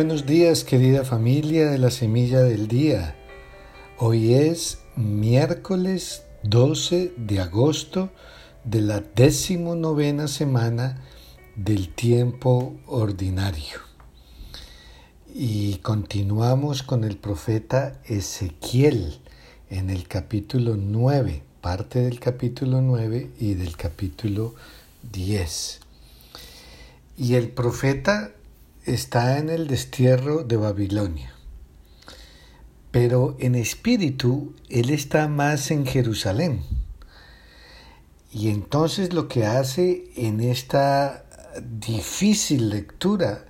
Buenos días querida familia de la Semilla del Día. Hoy es miércoles 12 de agosto de la decimonovena semana del tiempo ordinario. Y continuamos con el profeta Ezequiel en el capítulo 9, parte del capítulo 9 y del capítulo 10. Y el profeta está en el destierro de Babilonia, pero en espíritu él está más en Jerusalén. Y entonces lo que hace en esta difícil lectura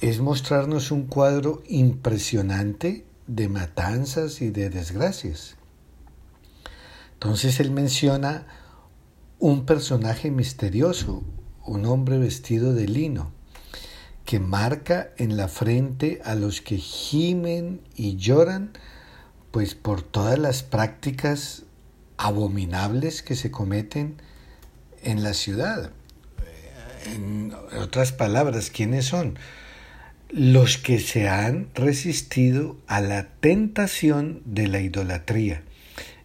es mostrarnos un cuadro impresionante de matanzas y de desgracias. Entonces él menciona un personaje misterioso, un hombre vestido de lino que marca en la frente a los que gimen y lloran, pues por todas las prácticas abominables que se cometen en la ciudad. En otras palabras, ¿quiénes son? Los que se han resistido a la tentación de la idolatría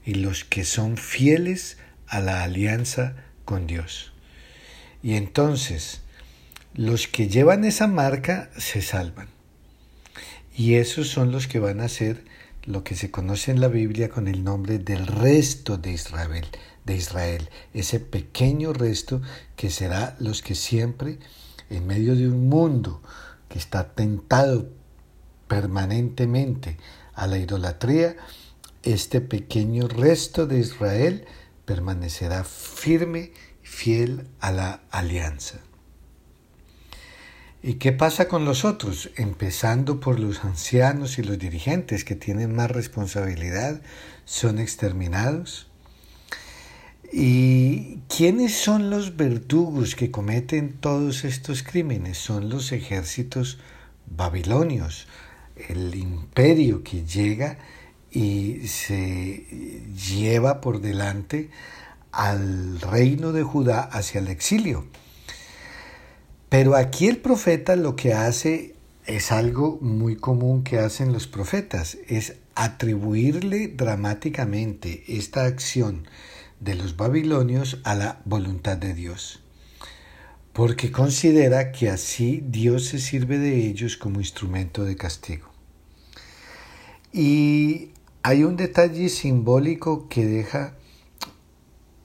y los que son fieles a la alianza con Dios. Y entonces, los que llevan esa marca se salvan. Y esos son los que van a ser lo que se conoce en la Biblia con el nombre del resto de Israel, de Israel, ese pequeño resto que será los que siempre en medio de un mundo que está tentado permanentemente a la idolatría, este pequeño resto de Israel permanecerá firme, fiel a la alianza. ¿Y qué pasa con los otros? Empezando por los ancianos y los dirigentes que tienen más responsabilidad, son exterminados. ¿Y quiénes son los verdugos que cometen todos estos crímenes? Son los ejércitos babilonios, el imperio que llega y se lleva por delante al reino de Judá hacia el exilio. Pero aquí el profeta lo que hace es algo muy común que hacen los profetas, es atribuirle dramáticamente esta acción de los babilonios a la voluntad de Dios, porque considera que así Dios se sirve de ellos como instrumento de castigo. Y hay un detalle simbólico que deja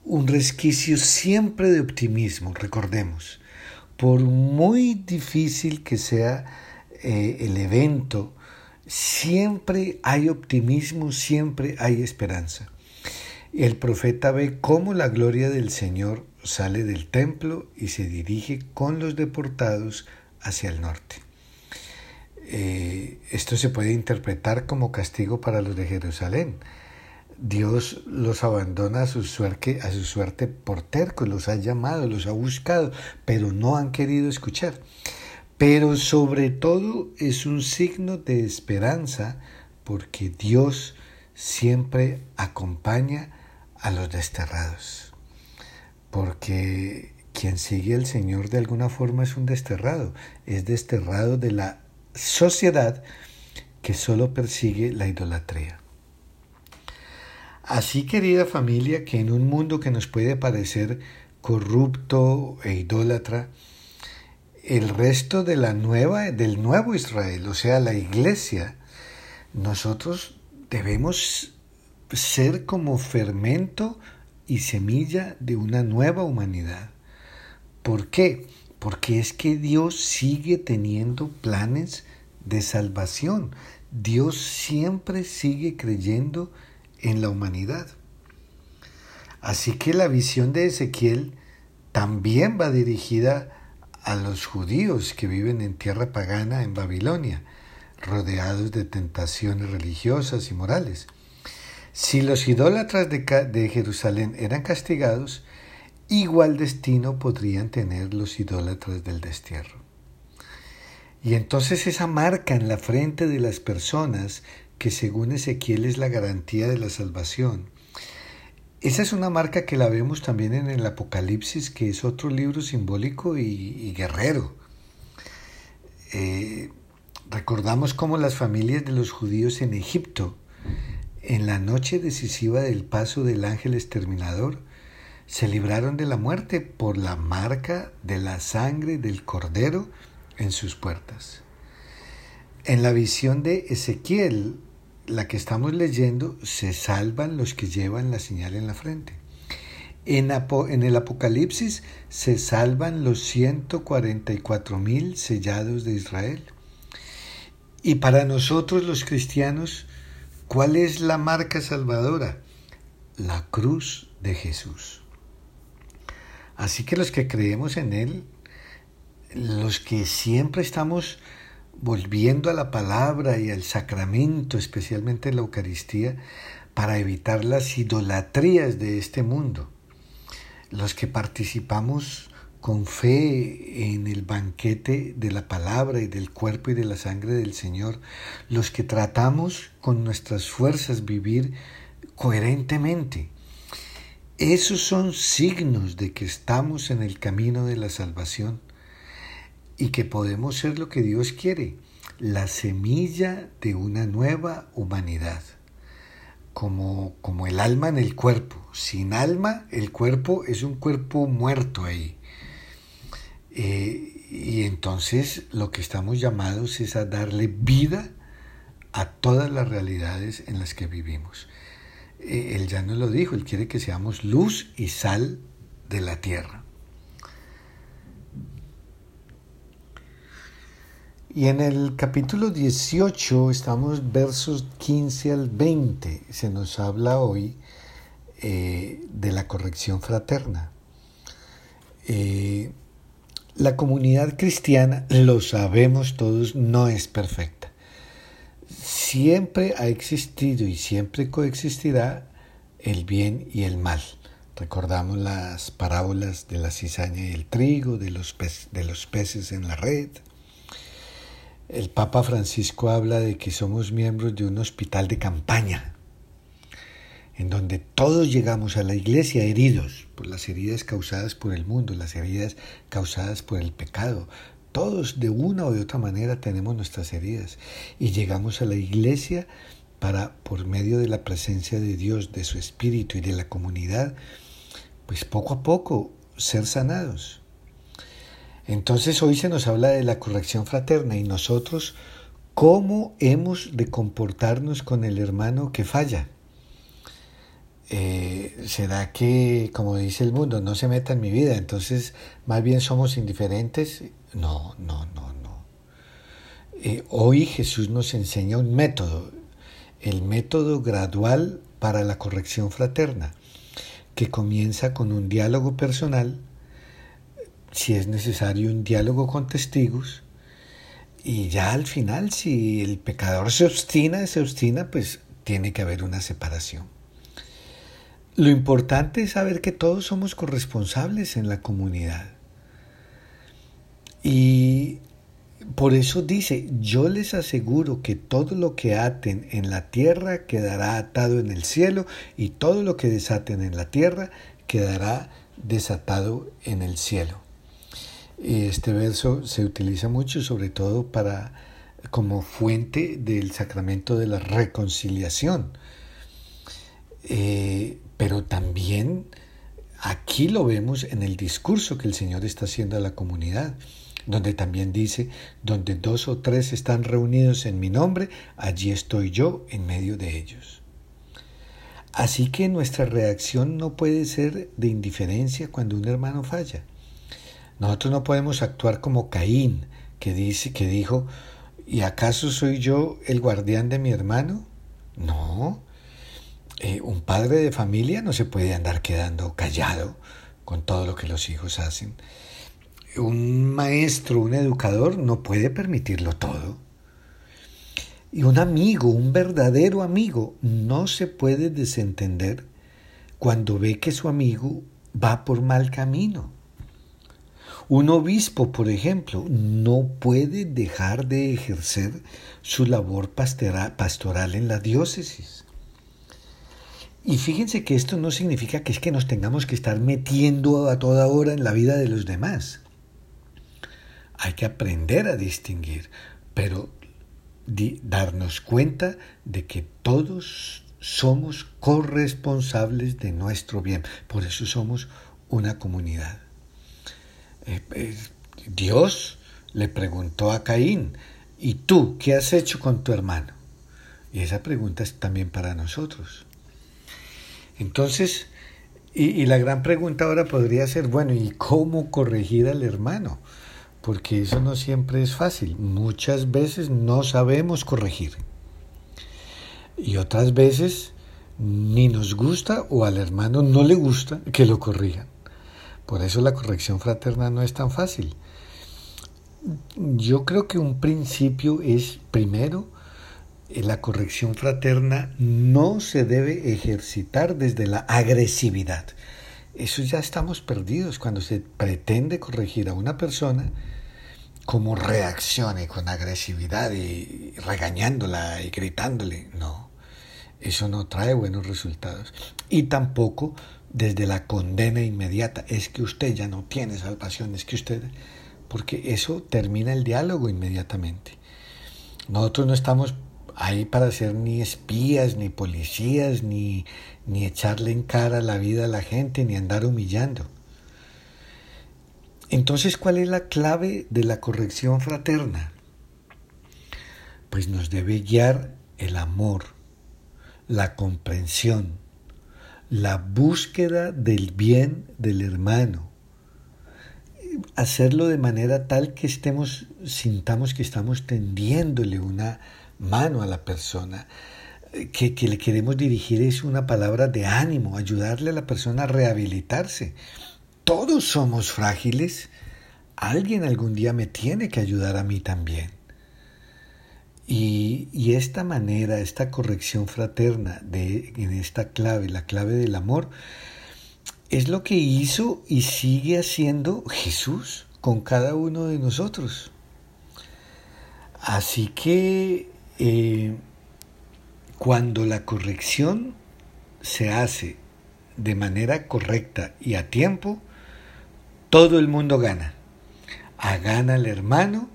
un resquicio siempre de optimismo, recordemos por muy difícil que sea eh, el evento, siempre hay optimismo, siempre hay esperanza. El profeta ve cómo la gloria del Señor sale del templo y se dirige con los deportados hacia el norte. Eh, esto se puede interpretar como castigo para los de Jerusalén. Dios los abandona a su suerte, suerte por terco, los ha llamado, los ha buscado, pero no han querido escuchar. Pero sobre todo es un signo de esperanza porque Dios siempre acompaña a los desterrados. Porque quien sigue al Señor de alguna forma es un desterrado, es desterrado de la sociedad que solo persigue la idolatría. Así, querida familia, que en un mundo que nos puede parecer corrupto e idólatra, el resto de la nueva, del nuevo Israel, o sea, la iglesia, nosotros debemos ser como fermento y semilla de una nueva humanidad. ¿Por qué? Porque es que Dios sigue teniendo planes de salvación. Dios siempre sigue creyendo en la humanidad. Así que la visión de Ezequiel también va dirigida a los judíos que viven en tierra pagana en Babilonia, rodeados de tentaciones religiosas y morales. Si los idólatras de, Jerusalén eran castigados, igual destino podrían tener los idólatras del destierro. Y entonces esa marca en la frente de las personas que según Ezequiel es la garantía de la salvación. Esa es una marca que la vemos también en el Apocalipsis, que es otro libro simbólico y, guerrero. Eh, recordamos cómo las familias de los judíos en Egipto, en la noche decisiva del paso del ángel exterminador, se libraron de la muerte por la marca de la sangre del cordero en sus puertas. En la visión de Ezequiel, la que estamos leyendo, se salvan los que llevan la señal en la frente. En, en el Apocalipsis se salvan los 144 mil sellados de Israel. Y para nosotros los cristianos, ¿cuál es la marca salvadora? La cruz de Jesús. Así que los que creemos en Él, los que siempre estamos volviendo a la palabra y al sacramento, especialmente en la Eucaristía, para evitar las idolatrías de este mundo. Los que participamos con fe en el banquete de la palabra y del cuerpo y de la sangre del Señor, los que tratamos con nuestras fuerzas vivir coherentemente. Esos son signos de que estamos en el camino de la salvación y que podemos ser lo que Dios quiere, la semilla de una nueva humanidad, como, como el alma en el cuerpo. Sin alma, el cuerpo es un cuerpo muerto ahí. Eh, y entonces lo que estamos llamados es a darle vida a todas las realidades en las que vivimos. Eh, él ya nos lo dijo, Él quiere que seamos luz y sal de la tierra. Y en el capítulo 18 estamos versos 15 al 20. Se nos habla hoy eh, de la corrección fraterna. Eh, la comunidad cristiana, lo sabemos todos, no es perfecta. Siempre ha existido y siempre coexistirá el bien y el mal. Recordamos las parábolas de la cizaña y el trigo, de los, de los peces en la red, el Papa Francisco habla de que somos miembros de un hospital de campaña, en donde todos llegamos a la iglesia heridos por las heridas causadas por el mundo, las heridas causadas por el pecado. Todos de una o de otra manera tenemos nuestras heridas y llegamos a la iglesia para, por medio de la presencia de Dios, de su Espíritu y de la comunidad, pues poco a poco ser sanados. Entonces hoy se nos habla de la corrección fraterna y nosotros cómo hemos de comportarnos con el hermano que falla. Eh, ¿Será que, como dice el mundo, no se meta en mi vida? Entonces, más bien somos indiferentes. No, no, no, no. Eh, hoy Jesús nos enseña un método, el método gradual para la corrección fraterna, que comienza con un diálogo personal si es necesario un diálogo con testigos y ya al final si el pecador se obstina, se obstina, pues tiene que haber una separación. Lo importante es saber que todos somos corresponsables en la comunidad. Y por eso dice, yo les aseguro que todo lo que aten en la tierra quedará atado en el cielo y todo lo que desaten en la tierra quedará desatado en el cielo. Este verso se utiliza mucho, sobre todo para como fuente del sacramento de la reconciliación. Eh, pero también aquí lo vemos en el discurso que el Señor está haciendo a la comunidad, donde también dice, donde dos o tres están reunidos en mi nombre, allí estoy yo en medio de ellos. Así que nuestra reacción no puede ser de indiferencia cuando un hermano falla. Nosotros no podemos actuar como Caín, que dice que dijo, ¿y acaso soy yo el guardián de mi hermano? No. Eh, un padre de familia no se puede andar quedando callado con todo lo que los hijos hacen. Un maestro, un educador no puede permitirlo todo. Y un amigo, un verdadero amigo, no se puede desentender cuando ve que su amigo va por mal camino. Un obispo, por ejemplo, no puede dejar de ejercer su labor pastoral en la diócesis. Y fíjense que esto no significa que es que nos tengamos que estar metiendo a toda hora en la vida de los demás. hay que aprender a distinguir, pero darnos cuenta de que todos somos corresponsables de nuestro bien. Por eso somos una comunidad. Eh, eh, Dios le preguntó a Caín, ¿y tú qué has hecho con tu hermano? Y esa pregunta es también para nosotros. Entonces, y, la gran pregunta ahora podría ser, bueno, ¿y cómo corregir al hermano? Porque eso no siempre es fácil. Muchas veces no sabemos corregir. Y otras veces ni nos gusta o al hermano no le gusta que lo corrijan. Por eso la corrección fraterna no es tan fácil. Yo creo que un principio es, primero, la corrección fraterna no se debe ejercitar desde la agresividad. Eso ya estamos perdidos cuando se pretende corregir a una persona como reaccione con agresividad y regañándola y gritándole. No, eso no trae buenos resultados. Y tampoco desde la condena inmediata. Es que usted ya no tiene salvación, es que usted... Porque eso termina el diálogo inmediatamente. Nosotros no estamos ahí para ser ni espías, ni policías, ni, ni echarle en cara la vida a la gente, ni andar humillando. Entonces, ¿cuál es la clave de la corrección fraterna? Pues nos debe guiar el amor, la comprensión, la búsqueda del bien del hermano, hacerlo de manera tal que estemos, sintamos que estamos tendiéndole una mano a la persona, que, que le queremos dirigir es una palabra de ánimo, ayudarle a la persona a rehabilitarse. Todos somos frágiles. Alguien algún día me tiene que ayudar a mí también. Y, esta manera, esta corrección fraterna de, en esta clave, la clave del amor, es lo que hizo y sigue haciendo Jesús con cada uno de nosotros. Así que eh, cuando la corrección se hace de manera correcta y a tiempo, todo el mundo gana. A gana el hermano,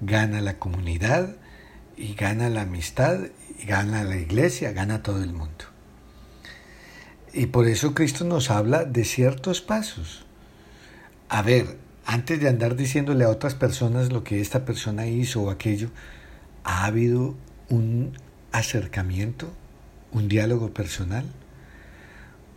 gana la comunidad, y gana la amistad, y gana la iglesia, gana todo el mundo. Y por eso Cristo nos habla de ciertos pasos. A ver, antes de andar diciéndole a otras personas lo que esta persona hizo o aquello, ¿Ha habido un acercamiento, un diálogo personal?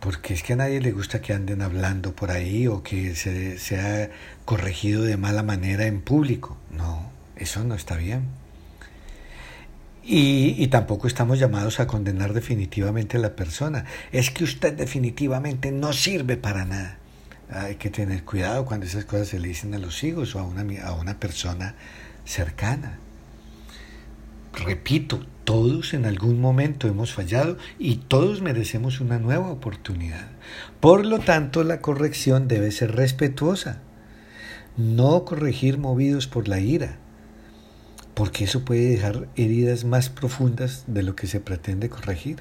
Porque es que a nadie le gusta que anden hablando por ahí o que se sea corregido de mala manera en público. No, eso no está bien. Y, tampoco estamos llamados a condenar definitivamente a la persona. Es que usted definitivamente no sirve para nada. Hay que tener cuidado cuando esas cosas se le dicen a los hijos o a una, a una persona cercana. Repito, todos en algún momento hemos fallado y todos merecemos una nueva oportunidad. Por lo tanto, la corrección debe ser respetuosa, no corregir movidos por la ira, porque eso puede dejar heridas más profundas de lo que se pretende corregir.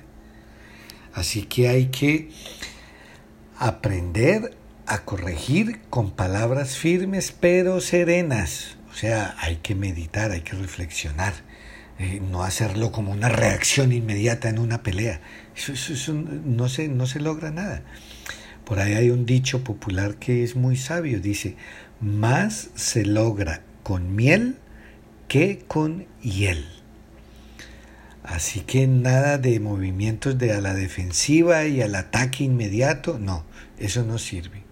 Así que hay que aprender a corregir con palabras firmes pero serenas. O sea, hay que meditar, hay que reflexionar eh, no hacerlo como una reacción inmediata en una pelea. Eso, no, se, no se logra nada. Por ahí hay un dicho popular que es muy sabio, dice, más se logra con miel que con hiel. Así que nada de movimientos de a la defensiva y al ataque inmediato, no, eso no sirve.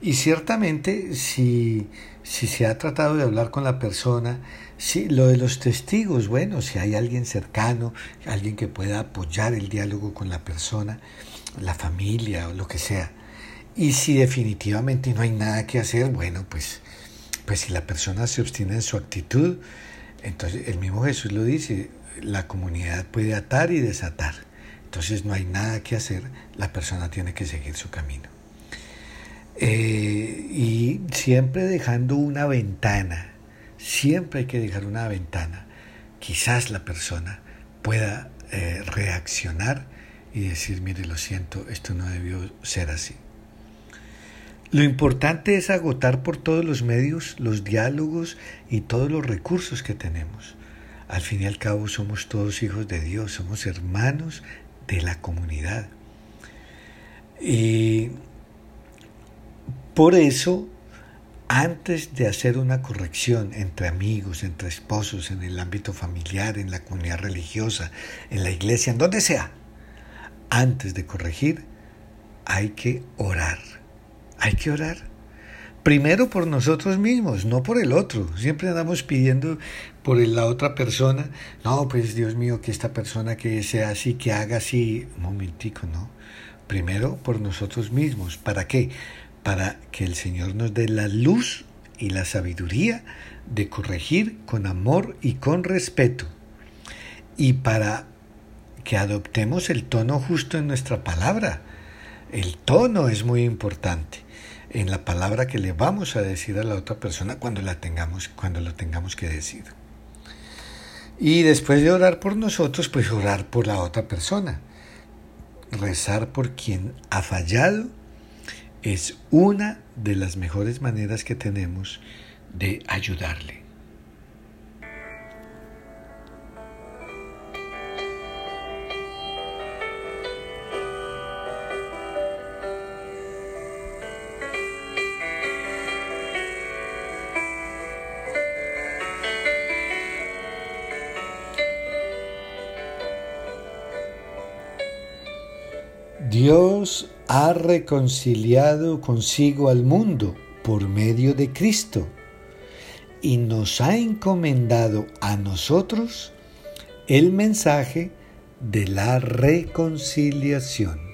Y ciertamente si, si se ha tratado de hablar con la persona, Sí, lo de los testigos, bueno, si hay alguien cercano, alguien que pueda apoyar el diálogo con la persona, la familia o lo que sea. Y si definitivamente no hay nada que hacer, bueno, pues, pues si la persona se obstina en su actitud, entonces el mismo Jesús lo dice, la comunidad puede atar y desatar. Entonces no hay nada que hacer, la persona tiene que seguir su camino. Eh, y siempre dejando una ventana siempre hay que dejar una ventana. Quizás la persona pueda eh, reaccionar y decir, mire, lo siento, esto no debió ser así. Lo importante es agotar por todos los medios los diálogos y todos los recursos que tenemos. Al fin y al cabo somos todos hijos de Dios, somos hermanos de la comunidad. Y por eso, antes de hacer una corrección entre amigos, entre esposos, en el ámbito familiar, en la comunidad religiosa, en la iglesia, en donde sea, antes de corregir, hay que orar. Hay que orar. Primero por nosotros mismos, no por el otro. Siempre andamos pidiendo por la otra persona. No, pues Dios mío, que esta persona que sea así, que haga así. Un momentico, no. Primero por nosotros mismos. ¿Para qué? Para que el Señor nos dé la luz y la sabiduría de corregir con amor y con respeto. Y para que adoptemos el tono justo en nuestra palabra. El tono es muy importante en la palabra que le vamos a decir a la otra persona cuando la tengamos, cuando lo tengamos que decir. Y después de orar por nosotros, pues orar por la otra persona. Rezar por quien ha fallado es una de las mejores maneras que tenemos de ayudarle. Dios ha reconciliado consigo al mundo por medio de Cristo y nos ha encomendado a nosotros el mensaje de la reconciliación.